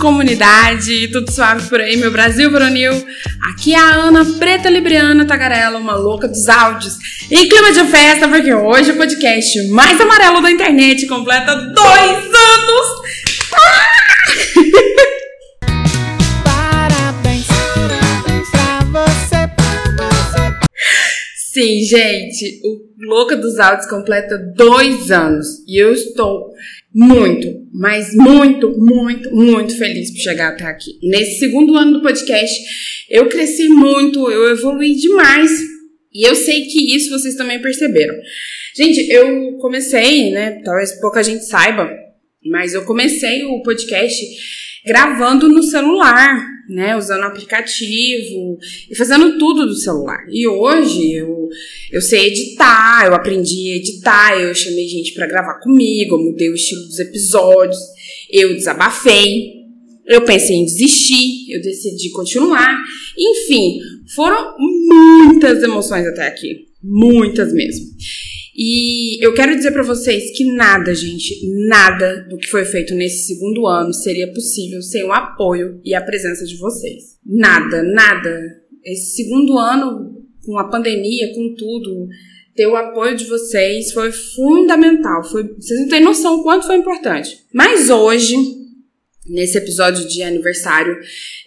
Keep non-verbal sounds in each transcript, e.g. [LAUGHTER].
Comunidade! Tudo suave por aí, meu Brasil Veronil? Aqui é a Ana Preta Libriana Tagarela, uma louca dos áudios. Em clima de festa, porque hoje o podcast mais amarelo da internet completa dois anos! Ah! Parabéns, parabéns pra você, pra você. Sim, gente, o Louca dos Áudios completa dois anos e eu estou muito, mas muito, muito, muito feliz por chegar até aqui. Nesse segundo ano do podcast, eu cresci muito, eu evolui demais e eu sei que isso vocês também perceberam. Gente, eu comecei, né? Talvez pouca gente saiba, mas eu comecei o podcast gravando no celular, né, usando aplicativo e fazendo tudo do celular. E hoje eu, eu sei editar, eu aprendi a editar, eu chamei gente para gravar comigo, eu mudei o estilo dos episódios, eu desabafei, eu pensei em desistir, eu decidi continuar. Enfim, foram muitas emoções até aqui, muitas mesmo. E eu quero dizer para vocês que nada, gente, nada do que foi feito nesse segundo ano seria possível sem o apoio e a presença de vocês. Nada, nada. Esse segundo ano, com a pandemia, com tudo, ter o apoio de vocês foi fundamental. Foi, vocês não têm noção o quanto foi importante. Mas hoje, nesse episódio de aniversário,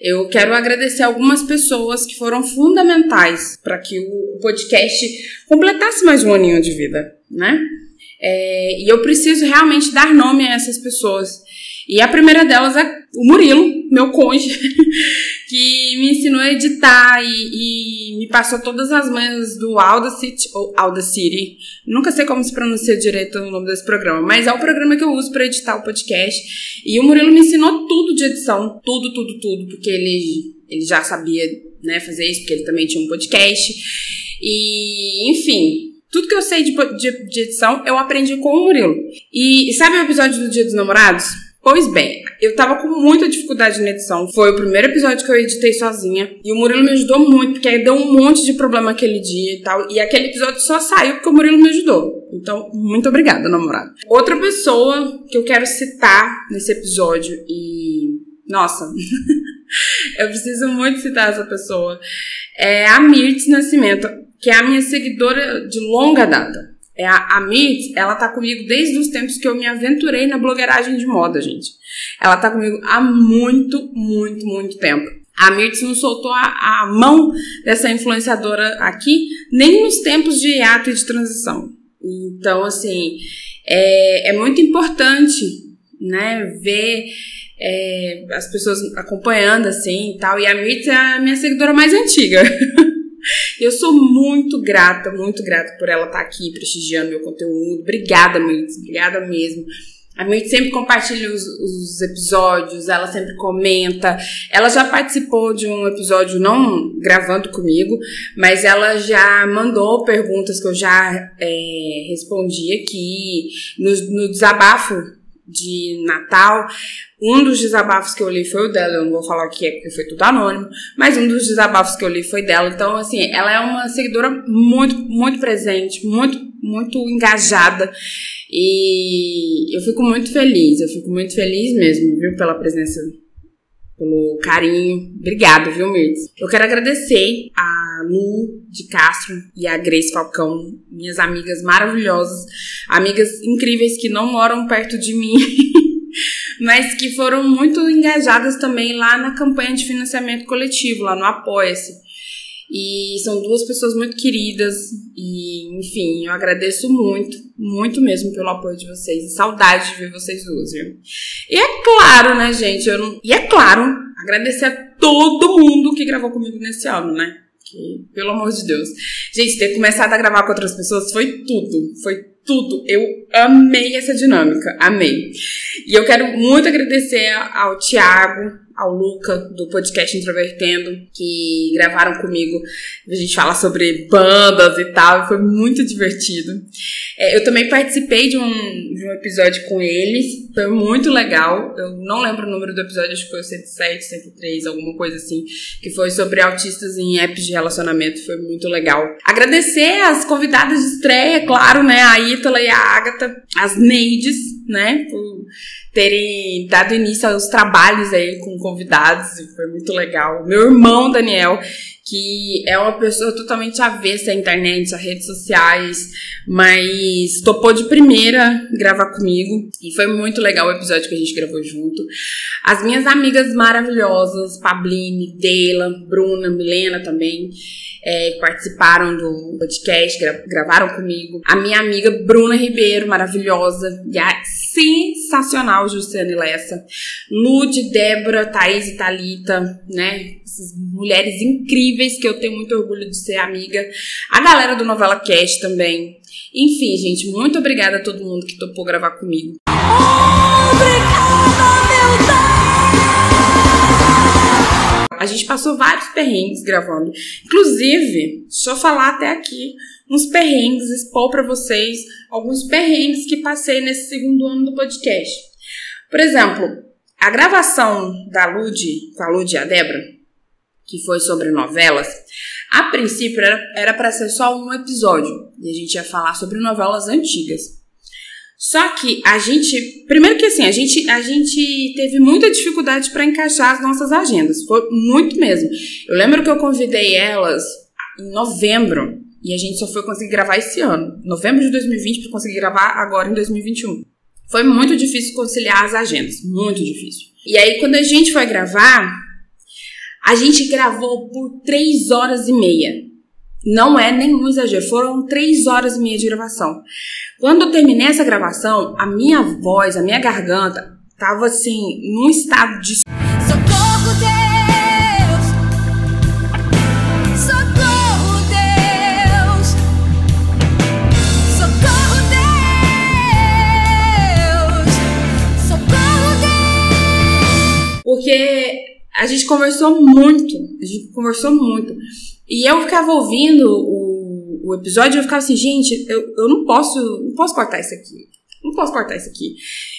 eu quero agradecer algumas pessoas que foram fundamentais para que o podcast completasse mais um aninho de vida, né? É, e eu preciso realmente dar nome a essas pessoas. E a primeira delas é o Murilo, meu cônjuge, [LAUGHS] que me ensinou a editar e, e me passou todas as manhas do Audacity, ou Audacity. Nunca sei como se pronuncia direito o nome desse programa, mas é o programa que eu uso para editar o podcast. E o Murilo me ensinou tudo de edição, tudo, tudo, tudo, porque ele, ele já sabia né, fazer isso, porque ele também tinha um podcast. E, enfim, tudo que eu sei de, de, de edição eu aprendi com o Murilo. E, e sabe o episódio do Dia dos Namorados? Pois bem, eu tava com muita dificuldade na edição. Foi o primeiro episódio que eu editei sozinha. E o Murilo me ajudou muito, porque deu um monte de problema aquele dia e tal. E aquele episódio só saiu porque o Murilo me ajudou. Então, muito obrigada, namorado. Outra pessoa que eu quero citar nesse episódio e. Nossa, [LAUGHS] eu preciso muito citar essa pessoa. É a Mirtz Nascimento, que é a minha seguidora de longa data. É a, a ela tá comigo desde os tempos que eu me aventurei na blogueiragem de moda, gente. Ela tá comigo há muito, muito, muito tempo. A Mirtz não soltou a, a mão dessa influenciadora aqui, nem nos tempos de hiato e de transição. Então, assim, é, é muito importante, né, ver é, as pessoas acompanhando, assim, e tal. E a Mirtz é a minha seguidora mais antiga. [LAUGHS] Eu sou muito grata, muito grata por ela estar aqui prestigiando meu conteúdo. Obrigada, Mirtz, obrigada mesmo. A Mirtz sempre compartilha os, os, episódios, ela sempre comenta. Ela já participou de um episódio, não gravando comigo, mas ela já mandou perguntas que eu já é, respondi aqui no, no desabafo de Natal. Um dos desabafos que eu li foi o dela, eu não vou falar o que é, porque foi tudo anônimo, mas um dos desabafos que eu li foi dela. Então, assim, ela é uma seguidora muito, muito presente, muito, muito engajada. E eu fico muito feliz, eu fico muito feliz mesmo, viu, pela presença, pelo carinho. Obrigada, viu, Mirtz? Eu quero agradecer a Lu de Castro e a Grace Falcão, minhas amigas maravilhosas, amigas incríveis que não moram perto de mim. [LAUGHS] mas que foram muito engajadas também lá na campanha de financiamento coletivo, lá no Apoia-se. E são duas pessoas muito queridas e, enfim, eu agradeço muito, muito mesmo pelo apoio de vocês. Saudade de ver vocês duas, viu? E é claro, né, gente? Eu não... E é claro, agradecer a todo mundo que gravou comigo nesse ano, né? Que, pelo amor de Deus. Gente, ter começado a gravar com outras pessoas foi tudo. Foi tudo. Eu amei essa dinâmica, amei. E eu quero muito agradecer ao Tiago, ao Luca, do podcast Introvertendo, que gravaram comigo. A gente fala sobre bandas e tal, foi muito divertido. É, eu também participei de um, de um episódio com eles, foi muito legal. Eu não lembro o número do episódio, acho que foi o 107, 103, alguma coisa assim, que foi sobre autistas em apps de relacionamento, foi muito legal. Agradecer as convidadas de estreia, claro, né, a Ítala e a Agatha, as Neides, né, por terem dado início aos trabalhos aí com convidados, foi muito legal. Meu irmão Daniel, que é uma pessoa totalmente avessa à internet, a redes sociais, mas topou de primeira gravar comigo e foi muito legal o episódio que a gente gravou junto. As minhas amigas maravilhosas, Pabline, Deila, Bruna, Milena também é, que participaram do podcast, gra gravaram comigo. A minha amiga Bruna Ribeiro, maravilhosa, e a sensacional Jussiane Lessa. Lude, Débora, Thaís e Thalita, né? Essas mulheres incríveis que eu tenho muito orgulho de ser amiga. A galera do Novela Cast também. Enfim, gente, muito obrigada a todo mundo que topou gravar comigo. Obrigada, meu Deus! A gente passou vários perrengues gravando. Inclusive, deixa eu falar até aqui uns perrengues, expor para vocês alguns perrengues que passei nesse segundo ano do podcast. Por exemplo, a gravação da Lud, com a Lud e a Débora, que foi sobre novelas, a princípio era para ser só um episódio e a gente ia falar sobre novelas antigas. Só que a gente, primeiro que assim, a gente, a gente teve muita dificuldade para encaixar as nossas agendas, foi muito mesmo. Eu lembro que eu convidei elas em novembro e a gente só foi conseguir gravar esse ano, novembro de 2020 para conseguir gravar agora em 2021. Foi muito difícil conciliar as agendas, muito difícil. E aí quando a gente foi gravar, a gente gravou por três horas e meia. Não é nenhum exagero, foram três horas e meia de gravação. Quando eu terminei essa gravação, a minha voz, a minha garganta, tava assim, num estado de. A gente conversou muito, a gente conversou muito. E eu ficava ouvindo o o episódio, eu ficava assim, gente, eu, eu não posso, não posso cortar isso aqui. Não posso cortar isso aqui.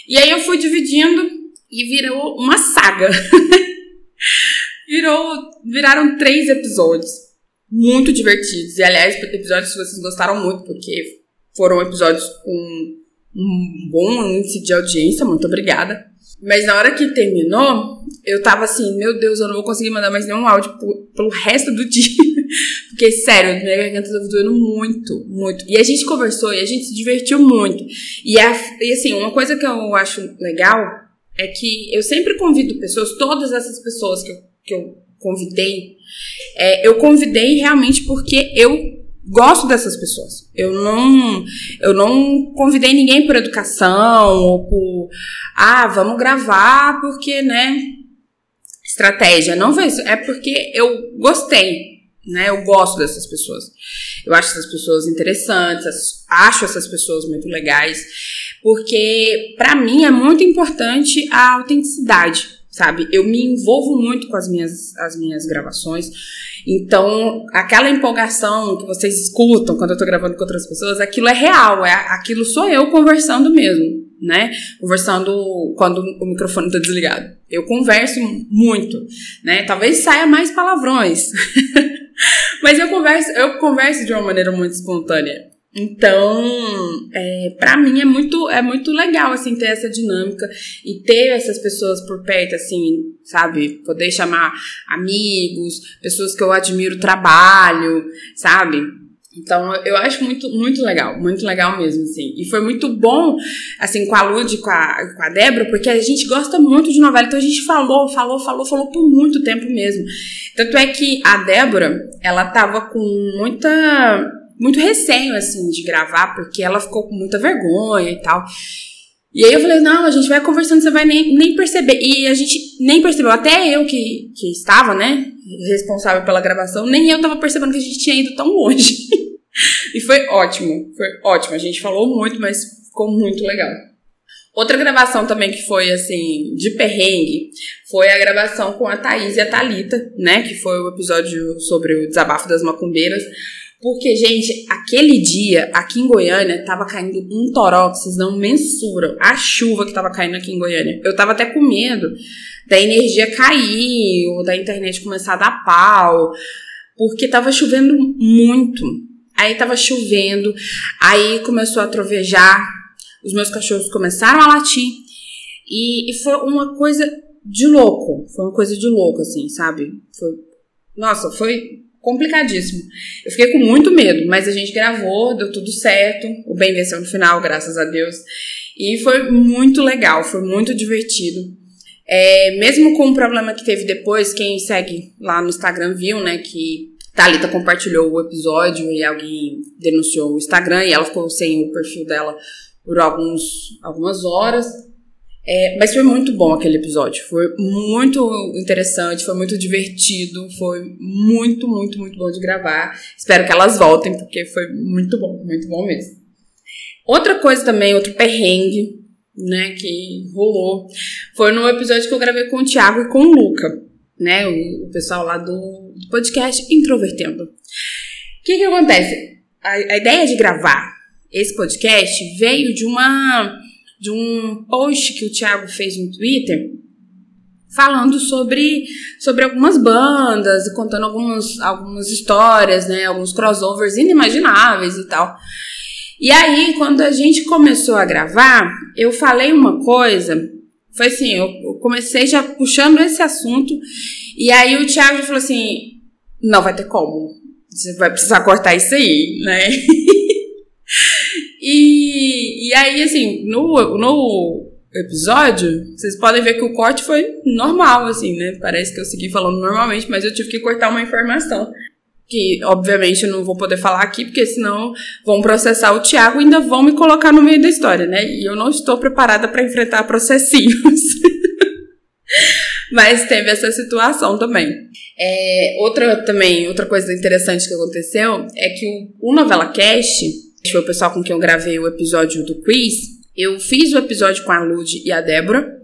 E aí eu fui dividindo e virou uma saga. [LAUGHS] Virou, viraram três episódios. Muito divertidos. E aliás, episódios que vocês gostaram muito, porque foram episódios com um bom índice de audiência. Muito obrigada. Mas na hora que terminou, eu tava assim, meu Deus, eu não vou conseguir mandar mais nenhum áudio pelo resto do [LAUGHS] dia. Porque, sério, minha garganta tava doendo muito, muito. E a gente conversou e a gente se divertiu muito. E, a, e assim, uma coisa que eu acho legal é que eu sempre convido pessoas, todas essas pessoas que eu, que eu convidei, é, eu convidei realmente porque eu gosto dessas pessoas. Eu não, eu não convidei ninguém por educação ou por, ah, vamos gravar porque, né, estratégia. Não isso. É porque eu gostei né? Eu gosto dessas pessoas. Eu acho essas pessoas interessantes, acho essas pessoas muito legais, porque para mim é muito importante a autenticidade, sabe? Eu me envolvo muito com as minhas, as minhas gravações. Então, aquela empolgação que vocês escutam quando eu tô gravando com outras pessoas, aquilo é real, é, aquilo sou eu conversando mesmo, né? Conversando quando o microfone tá desligado. Eu converso muito, né? Talvez saia mais palavrões. [LAUGHS] Mas eu converso, eu converso de uma maneira muito espontânea. Então, é, para mim é muito, é muito legal, assim, ter essa dinâmica e ter essas pessoas por perto, assim, sabe? Poder chamar amigos, pessoas que eu admiro o trabalho, sabe? Então, eu acho muito, muito legal, muito legal mesmo, assim. E foi muito bom, assim, com a Lud, com a, com a Débora, porque a gente gosta muito de novela, então a gente falou, falou, falou, falou por muito tempo mesmo. Tanto é que a Débora, ela tava com muita, muito receio, assim, de gravar, porque ela ficou com muita vergonha e tal. E aí eu falei, não, a gente vai conversando, você vai nem, nem perceber. E a gente nem percebeu, até eu que, que estava, né, responsável pela gravação, nem eu tava percebendo que a gente tinha ido tão longe. [LAUGHS] e foi ótimo, foi ótimo. A gente falou muito, mas ficou muito legal. Outra gravação também que foi, assim, de perrengue, foi a gravação com a Thaís e a Thalita, né? Que foi o episódio sobre o desabafo das macumbeiras. Porque, gente, aquele dia, aqui em Goiânia, tava caindo um toró que vocês não mensuram. A chuva que tava caindo aqui em Goiânia. Eu tava até com medo da energia cair, ou da internet começar a dar pau. Porque tava chovendo muito. Aí tava chovendo, aí começou a trovejar, os meus cachorros começaram a latir. E, e foi uma coisa de louco. Foi uma coisa de louco, assim, sabe? Foi, nossa, foi complicadíssimo. Eu fiquei com muito medo, mas a gente gravou, deu tudo certo. O bem venceu no final, graças a Deus. E foi muito legal, foi muito divertido. É, mesmo com o problema que teve depois, quem segue lá no Instagram viu, né, que Thalita compartilhou o episódio e alguém denunciou o Instagram e ela ficou sem o perfil dela por alguns, algumas horas. É, mas foi muito bom aquele episódio. Foi muito interessante, foi muito divertido, foi muito, muito, muito bom de gravar. Espero que elas voltem, porque foi muito bom, muito bom mesmo. Outra coisa também, outro perrengue, né, que rolou, foi no episódio que eu gravei com o Thiago e com o Luca, né, o, o pessoal lá do, do podcast Introvertendo. O que que acontece? A, a ideia de gravar esse podcast veio de uma de um post que o Thiago fez no Twitter falando sobre, sobre algumas bandas e contando algumas, algumas histórias, né, alguns crossovers inimagináveis e tal. E aí, quando a gente começou a gravar, eu falei uma coisa, foi assim, eu comecei já puxando esse assunto, e aí o Thiago falou assim, não vai ter como, você vai precisar cortar isso aí, né? [LAUGHS] E, aí, assim, no, no episódio, vocês podem ver que o corte foi normal, assim, né? Parece que eu segui falando normalmente, mas eu tive que cortar uma informação. Que, obviamente, eu não vou poder falar aqui, porque senão vão processar o Thiago e ainda vão me colocar no meio da história, né? E eu não estou preparada para enfrentar processinhos. [LAUGHS] Mas teve essa situação também. É, outra também, outra coisa interessante que aconteceu é que o, o Novela Cast foi o pessoal com quem eu gravei o episódio do quiz. Eu fiz o episódio com a Lud e a Débora.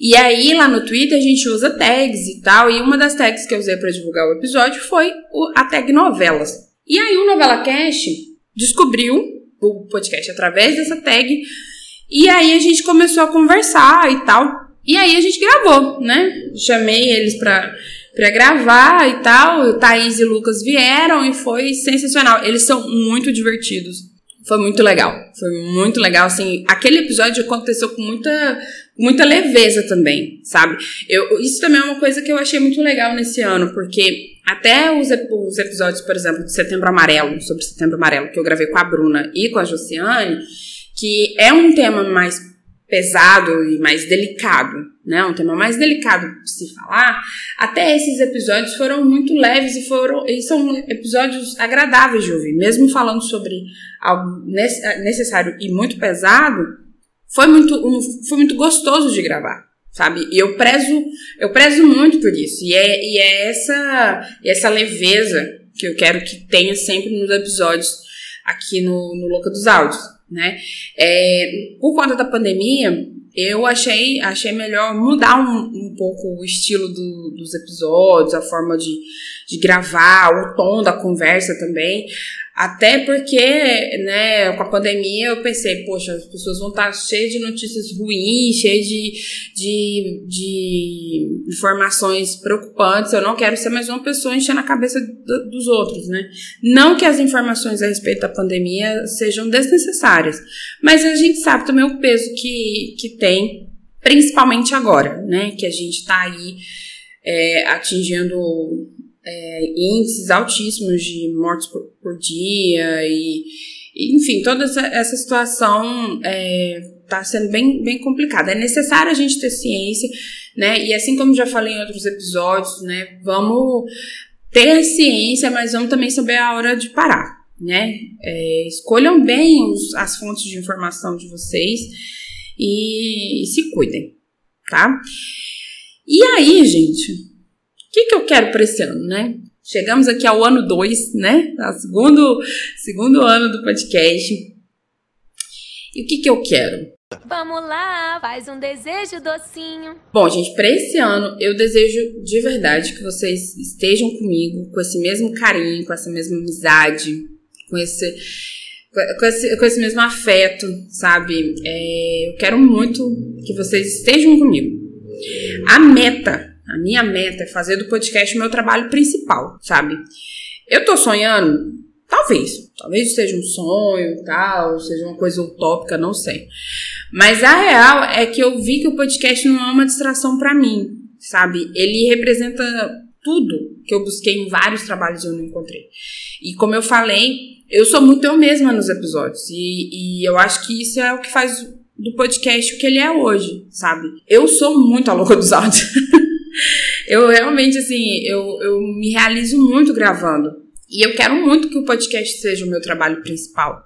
E aí, lá no Twitter, a gente usa tags e tal. E uma das tags que eu usei para divulgar o episódio foi a tag novelas. E aí, o Novela Cast descobriu o podcast através dessa tag. E aí, a gente começou a conversar e tal. E aí, a gente gravou, né? Chamei eles pra, pra gravar e tal. O Thaís e Lucas vieram e foi sensacional. Eles são muito divertidos. Foi muito legal. Foi muito legal, assim. Aquele episódio aconteceu com muita, muita leveza também, sabe? Eu, isso também é uma coisa que eu achei muito legal nesse ano, porque até os, os episódios, por exemplo, de Setembro Amarelo, sobre Setembro Amarelo, que eu gravei com a Bruna e com a Josiane, que é um tema mais pesado e mais delicado, né? Um tema mais delicado de se falar. Até esses episódios foram muito leves e foram e são episódios agradáveis de ouvir, mesmo falando sobre algo necessário e muito pesado. Foi muito foi muito gostoso de gravar, sabe? E eu prezo eu prezo muito por isso. E é, e é essa essa leveza que eu quero que tenha sempre nos episódios aqui no, no Louca dos Áudios né? É, por conta da pandemia, eu achei, achei melhor mudar um, um pouco o estilo do, dos episódios, a forma de, de gravar, o tom da conversa também. Até porque, né, com a pandemia eu pensei, poxa, as pessoas vão estar cheias de notícias ruins, cheias de, de, de informações preocupantes. Eu não quero ser mais uma pessoa enchendo a cabeça do, dos outros, né? Não que as informações a respeito da pandemia sejam desnecessárias, mas a gente sabe também o peso que, que tem, principalmente agora, né? Que a gente está aí é, atingindo é, índices altíssimos de mortes por, por dia e, e, enfim, toda essa, essa situação está é, sendo bem, bem complicada. É necessário a gente ter ciência, né? E assim como já falei em outros episódios, né? Vamos ter ciência, mas vamos também saber a hora de parar, né? É, escolham bem os, as fontes de informação de vocês e, e se cuidem, tá? E aí, gente, que, que eu quero para esse ano, né? Chegamos aqui ao ano 2, né? Segundo, segundo ano do podcast. E o que, que eu quero? Vamos lá, faz um desejo docinho. Bom, gente, para esse ano eu desejo de verdade que vocês estejam comigo com esse mesmo carinho, com essa mesma amizade, com esse com esse, com esse mesmo afeto, sabe? É, eu quero muito que vocês estejam comigo. A meta, a minha meta é fazer do podcast o meu trabalho principal, sabe? Eu tô sonhando, talvez, talvez seja um sonho, tal, seja uma coisa utópica, não sei. Mas a real é que eu vi que o podcast não é uma distração para mim, sabe? Ele representa tudo que eu busquei em vários trabalhos e eu não encontrei. E como eu falei, eu sou muito eu mesma nos episódios. E, e eu acho que isso é o que faz do podcast o que ele é hoje, sabe? Eu sou muito a louca dos áudios. [LAUGHS] eu realmente, assim, eu, eu me realizo muito gravando. E eu quero muito que o podcast seja o meu trabalho principal.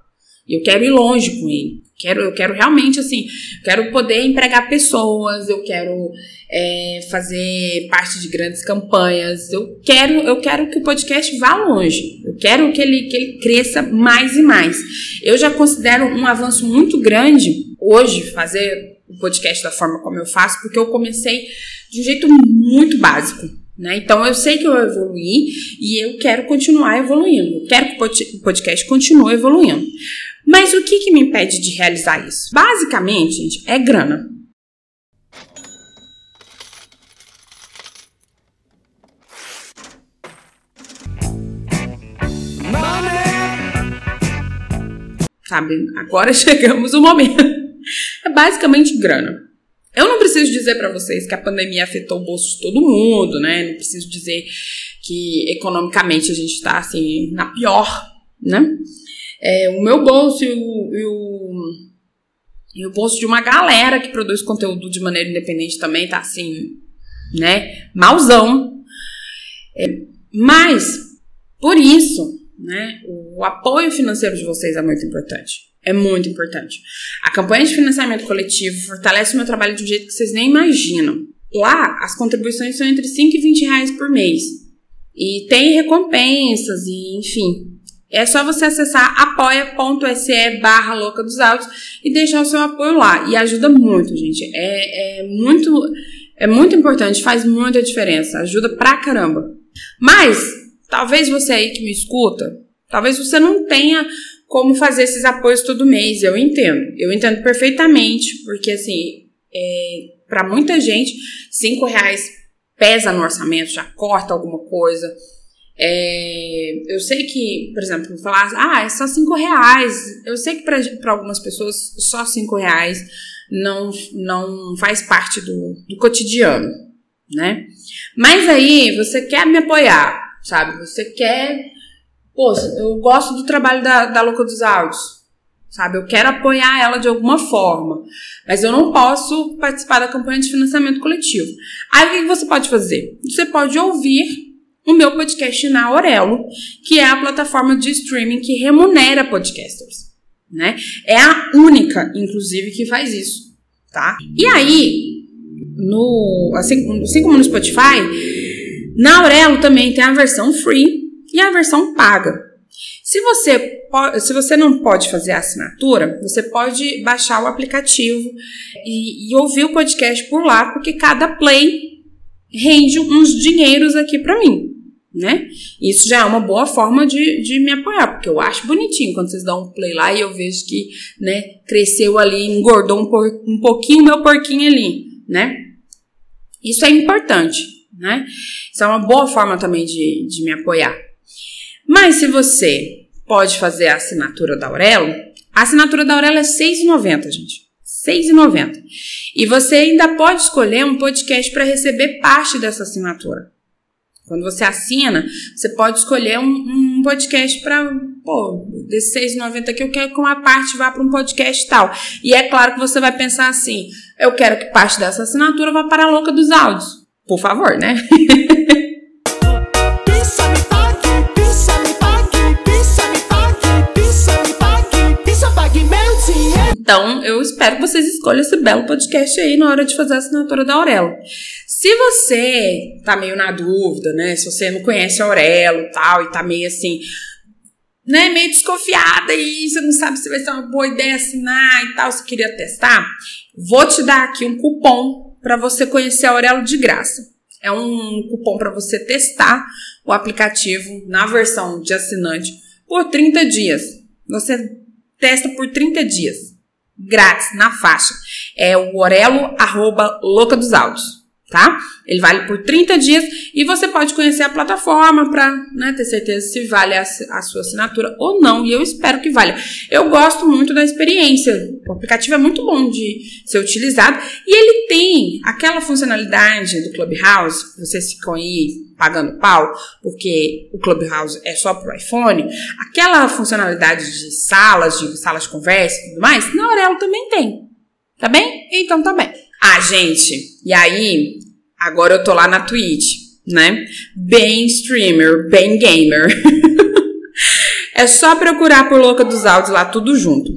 E eu quero ir longe com ele. Quero, eu quero realmente, assim, quero poder empregar pessoas, eu quero é, fazer parte de grandes campanhas. Eu quero, eu quero que o podcast vá longe. Eu quero que ele, que ele cresça mais e mais. Eu já considero um avanço muito grande hoje fazer o podcast da forma como eu faço, porque eu comecei de um jeito muito básico. Né? Então eu sei que eu evoluí e eu quero continuar evoluindo. Eu quero que o podcast continue evoluindo. Mas o que, que me impede de realizar isso? Basicamente, gente, é grana. Sabe, agora [LAUGHS] chegamos o momento. É basicamente grana. Eu não preciso dizer para vocês que a pandemia afetou o bolso de todo mundo, né? Não preciso dizer que economicamente a gente tá assim na pior, né? É, o meu bolso e o, e o, e o bolso de uma galera que produz conteúdo de maneira independente também tá assim, né? Malzão. É, mas, por isso, né? O apoio financeiro de vocês é muito importante. É muito importante. A campanha de financiamento coletivo fortalece o meu trabalho de um jeito que vocês nem imaginam. Lá, as contribuições são entre 5 e 20 reais por mês. E tem recompensas e, enfim. É só você acessar apoia.se barra louca dos autos e deixar o seu apoio lá. E ajuda muito, gente. É, é muito é muito importante, faz muita diferença. Ajuda pra caramba. Mas, talvez você aí que me escuta, talvez você não tenha como fazer esses apoios todo mês. Eu entendo. Eu entendo perfeitamente, porque assim, é, para muita gente, cinco reais pesa no orçamento, já corta alguma coisa. É, eu sei que, por exemplo, falar, ah, é só cinco reais. Eu sei que para algumas pessoas só cinco reais não, não faz parte do, do cotidiano, né? Mas aí você quer me apoiar, sabe? Você quer pô, eu gosto do trabalho da, da Louca dos Áudios, sabe? Eu quero apoiar ela de alguma forma, mas eu não posso participar da campanha de financiamento coletivo. Aí o que você pode fazer? Você pode ouvir o meu podcast na Aurelo, que é a plataforma de streaming que remunera podcasters, né? É a única, inclusive, que faz isso, tá? E aí, no, assim, assim como no Spotify, na Aurelo também tem a versão free e a versão paga. Se você, se você não pode fazer a assinatura, você pode baixar o aplicativo e, e ouvir o podcast por lá, porque cada play rende uns dinheiros aqui para mim, né? Isso já é uma boa forma de, de me apoiar, porque eu acho bonitinho quando vocês dão um play lá e eu vejo que, né, cresceu ali, engordou um, por, um pouquinho meu porquinho ali, né? Isso é importante, né? Isso é uma boa forma também de, de me apoiar. Mas se você pode fazer a assinatura da Aurelo, a assinatura da Aurelo é R$ 6,90, gente. R$ 6,90. E você ainda pode escolher um podcast para receber parte dessa assinatura. Quando você assina, você pode escolher um, um podcast para, pô, desse 6,90 aqui eu quero que uma parte vá para um podcast tal. E é claro que você vai pensar assim: eu quero que parte dessa assinatura vá para a louca dos áudios. Por favor, né? [LAUGHS] Então, eu espero que vocês escolham esse belo podcast aí na hora de fazer a assinatura da Aurelo. Se você tá meio na dúvida, né? Se você não conhece a Aurelo e tal, e tá meio assim, né, meio desconfiada e você não sabe se vai ser uma boa ideia assinar e tal, você queria testar, vou te dar aqui um cupom para você conhecer a Aurelo de graça. É um cupom para você testar o aplicativo na versão de assinante por 30 dias. Você testa por 30 dias, grátis, na faixa. É o Orelo, arroba, louca dos áudios tá? Ele vale por 30 dias e você pode conhecer a plataforma para né, ter certeza se vale a, a, sua assinatura ou não. E eu espero que valha. Eu gosto muito da experiência. O aplicativo é muito bom de ser utilizado e ele tem aquela funcionalidade do Clubhouse, vocês ficam aí pagando pau, porque o Clubhouse é só pro iPhone, aquela funcionalidade de salas, de salas de conversa e tudo mais, na Aurelo também tem. Tá bem? Então tá bem. Ah, gente, e aí, agora eu tô lá na Twitch, né? Bem streamer, bem gamer. [LAUGHS] é só procurar por Louca dos Áudios lá, tudo junto.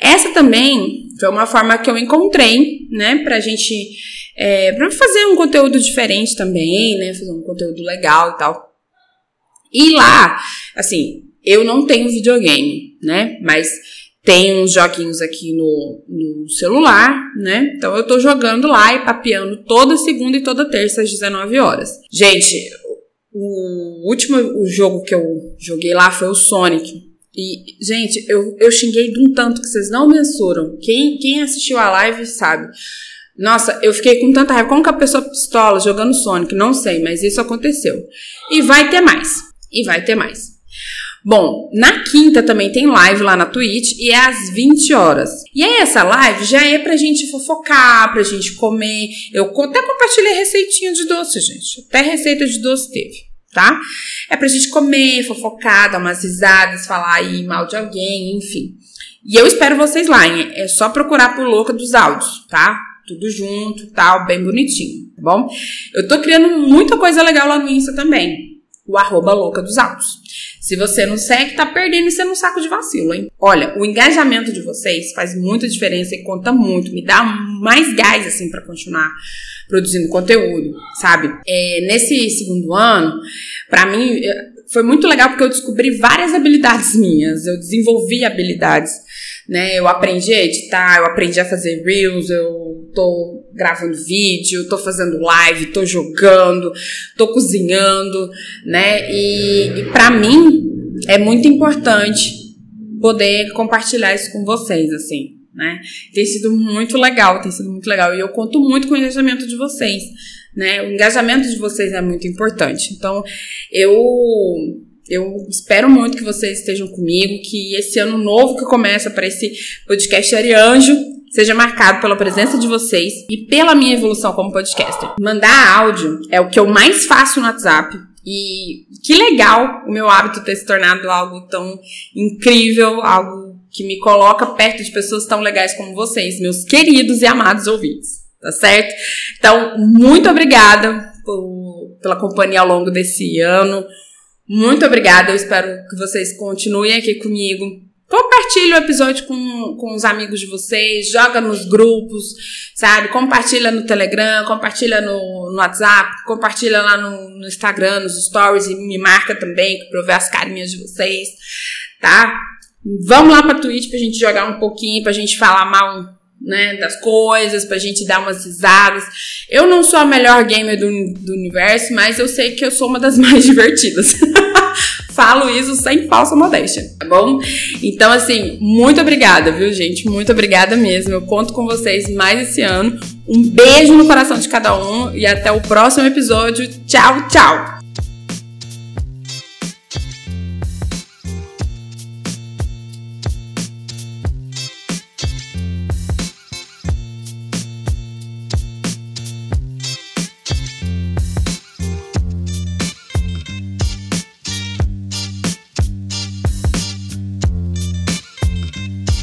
Essa também foi uma forma que eu encontrei, né, pra gente, é, pra fazer um conteúdo diferente também, né, fazer um conteúdo legal e tal. E lá, assim, eu não tenho videogame, né, mas tem uns joguinhos aqui no, no celular, né? Então eu tô jogando lá e papeando toda segunda e toda terça às 19 horas. Gente, o último o jogo que eu joguei lá foi o Sonic. E, gente, eu, eu xinguei de um tanto que vocês não mensuram. Quem, quem assistiu a live sabe. Nossa, eu fiquei com tanta raiva. Como que a pessoa pistola jogando Sonic? Não sei, mas isso aconteceu. E vai ter mais. E vai ter mais. Bom, na quinta também tem live lá na Twitch e é às 20 horas. E aí essa live já é pra gente fofocar, pra gente comer. Eu até compartilhei receitinha de doce, gente. Até receita de doce teve, tá? É pra gente comer, fofocar, dar umas risadas, falar aí mal de alguém, enfim. E eu espero vocês lá, hein? É só procurar por Louca dos Áudios, tá? Tudo junto, tal, bem bonitinho, tá bom? Eu tô criando muita coisa legal lá no Insta também. O arroba Louca dos Áudios. Se você não segue, tá perdendo e sendo um saco de vacilo, hein? Olha, o engajamento de vocês faz muita diferença e conta muito, me dá mais gás, assim, para continuar produzindo conteúdo, sabe? É, nesse segundo ano, para mim, é, foi muito legal porque eu descobri várias habilidades [LAUGHS] minhas, eu desenvolvi habilidades, né? Eu aprendi a editar, eu aprendi a fazer reels, eu tô gravando vídeo, tô fazendo live, tô jogando, tô cozinhando, né? E, e para mim é muito importante poder compartilhar isso com vocês, assim, né? Tem sido muito legal, tem sido muito legal e eu conto muito com o engajamento de vocês, né? O engajamento de vocês é muito importante. Então, eu eu espero muito que vocês estejam comigo, que esse ano novo que começa para esse podcast Arianjo seja marcado pela presença de vocês e pela minha evolução como podcaster. Mandar áudio é o que eu mais faço no WhatsApp. E que legal o meu hábito ter se tornado algo tão incrível, algo que me coloca perto de pessoas tão legais como vocês, meus queridos e amados ouvintes. Tá certo? Então, muito obrigada por, pela companhia ao longo desse ano. Muito obrigada, eu espero que vocês continuem aqui comigo. Compartilhe o episódio com, com os amigos de vocês, joga nos grupos, sabe? Compartilha no Telegram, compartilha no, no WhatsApp, compartilha lá no, no, Instagram, nos stories e me marca também, pra eu ver as carinhas de vocês, tá? Vamos lá pra Twitch pra gente jogar um pouquinho, pra gente falar mal né, das coisas, pra gente dar umas risadas. Eu não sou a melhor gamer do, do universo, mas eu sei que eu sou uma das [LAUGHS] mais divertidas. Falo isso sem falsa modéstia, tá bom? Então, assim, muito obrigada, viu, gente? Muito obrigada mesmo. Eu conto com vocês mais esse ano. Um beijo no coração de cada um e até o próximo episódio. Tchau, tchau!